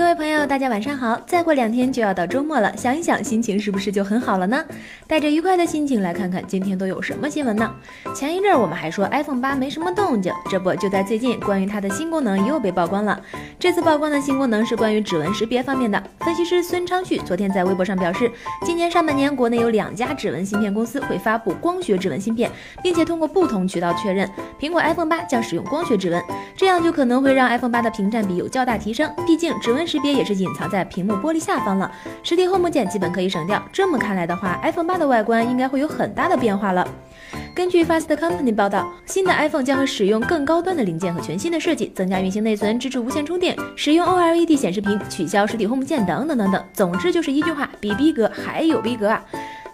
各位朋友，大家晚上好！再过两天就要到周末了，想一想，心情是不是就很好了呢？带着愉快的心情来看看今天都有什么新闻呢？前一阵我们还说 iPhone 八没什么动静，这不就在最近，关于它的新功能又被曝光了。这次曝光的新功能是关于指纹识别方面的。分析师孙昌旭昨天在微博上表示，今年上半年国内有两家指纹芯片公司会发布光学指纹芯片，并且通过不同渠道确认，苹果 iPhone 八将使用光学指纹，这样就可能会让 iPhone 八的屏占比有较大提升。毕竟指纹识别也是隐藏在屏幕玻璃下方了，实体 Home 键基本可以省掉。这么看来的话，iPhone 八的外观应该会有很大的变化了。根据 Fast Company 报道，新的 iPhone 将会使用更高端的零件和全新的设计，增加运行内存，支持无线充电，使用 OLED 显示屏，取消实体 Home 键等等等等。总之就是一句话，比逼格还有逼格啊！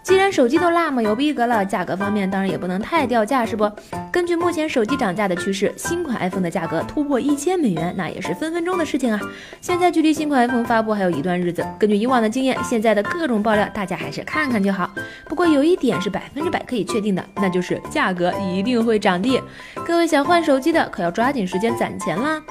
既然手机都那么有逼格了，价格方面当然也不能太掉价，是不？根据目前手机涨价的趋势，新款 iPhone 的价格突破一千美元，那也是分分钟的事情啊！现在距离新款 iPhone 发布还有一段日子，根据以往的经验，现在的各种爆料，大家还是看看就好。不过有一点是百分之百可以确定的，那就是价格一定会涨的。各位想换手机的，可要抓紧时间攒钱啦！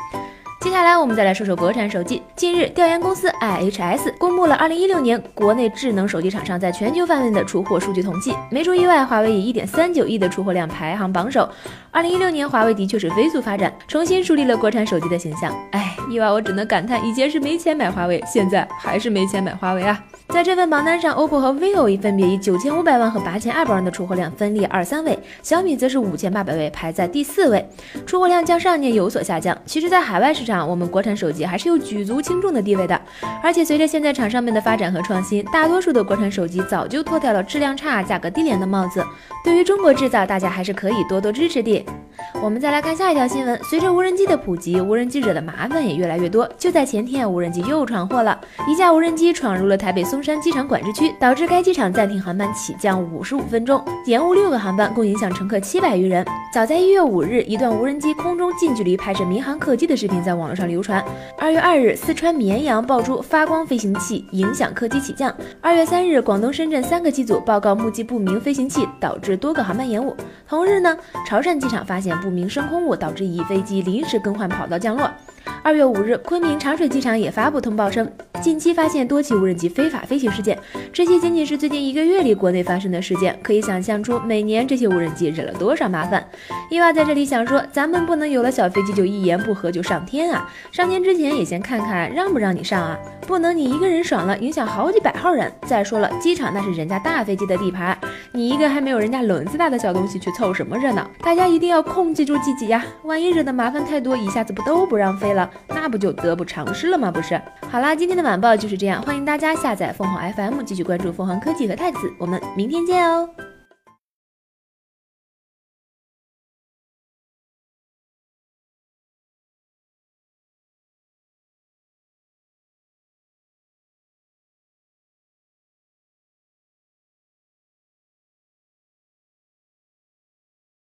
接下来我们再来说说国产手机。近日，调研公司 IHS 公布了2016年国内智能手机厂商在全球范围的出货数据统计。没出意外，华为以1.39亿的出货量排行榜首。2016年，华为的确是飞速发展，重新树立了国产手机的形象。哎，意外我只能感叹，以前是没钱买华为，现在还是没钱买华为啊。在这份榜单上，OPPO 和 vivo 分别以九千五百万和八千二百万的出货量分列二三位，小米则是五千八百位排在第四位。出货量较上年有所下降。其实，在海外市场，我们国产手机还是有举足轻重的地位的。而且，随着现在厂商们的发展和创新，大多数的国产手机早就脱掉了质量差、价格低廉的帽子。对于中国制造，大家还是可以多多支持的。我们再来看下一条新闻，随着无人机的普及，无人机惹的麻烦也越来越多。就在前天，无人机又闯祸了，一架无人机闯入了台北松山机场管制区，导致该机场暂停航班起降五十五分钟，延误六个航班，共影响乘客七百余人。早在一月五日，一段无人机空中近距离拍摄民航客机的视频在网络上流传。二月二日，四川绵阳爆出发光飞行器影响客机起降。二月三日，广东深圳三个机组报告目击不明飞行器，导致多个航班延误。同日呢，潮汕机场发现不明升空物，导致一飞机临时更换跑道降落。二月五日，昆明长水机场也发布通报称，近期发现多起无人机非法飞行事件。这些仅仅是最近一个月里国内发生的事件，可以想象出每年这些无人机惹了多少麻烦。伊娃在这里想说，咱们不能有了小飞机就一言不合就上天啊！上天之前也先看看让不让你上啊！不能你一个人爽了，影响好几百号人。再说了，机场那是人家大飞机的地盘，你一个还没有人家轮子大的小东西去凑什么热闹？大家一定要控制住自己呀！万一惹的麻烦太多，一下子不都不让飞了？那不就得不偿失了吗？不是。好啦，今天的晚报就是这样，欢迎大家下载凤凰 FM，继续关注凤凰科技和太子，我们明天见哦。